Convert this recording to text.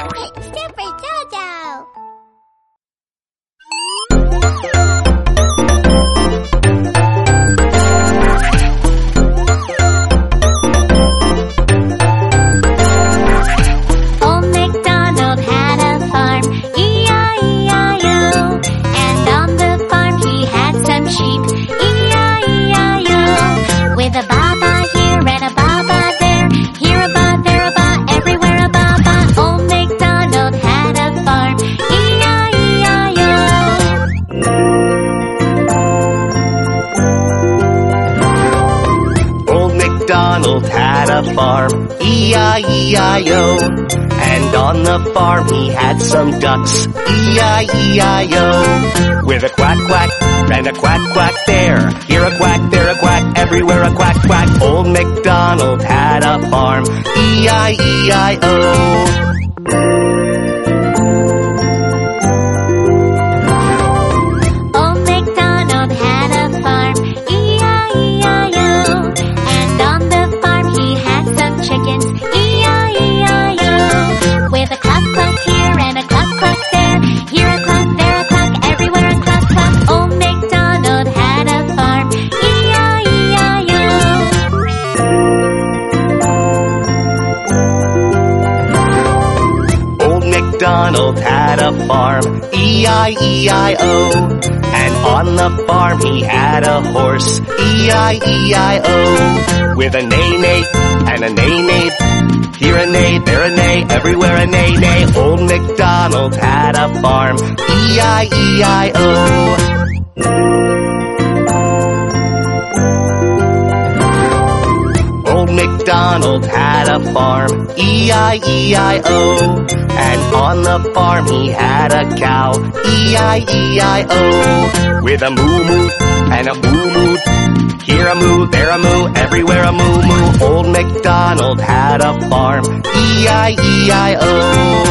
Hey, MacDonald had a farm, E-I-E-I-O. And on the farm he had some ducks, E-I-E-I-O. With a quack quack and a quack quack there. Here a quack, there a quack, everywhere a quack quack. Old MacDonald had a farm, E-I-E-I-O. MacDonald had a farm, E-I-E-I-O. And on the farm he had a horse, E-I-E-I-O. With a neigh neigh and a neigh neigh. Here a neigh, there a neigh, everywhere a neigh neigh. Old MacDonald had a farm, E-I-E-I-O. MacDonald had a farm, E-I-E-I-O. And on the farm he had a cow, E-I-E-I-O. With a moo moo and a moo moo. Here a moo, there a moo, everywhere a moo moo. Old MacDonald had a farm, E-I-E-I-O.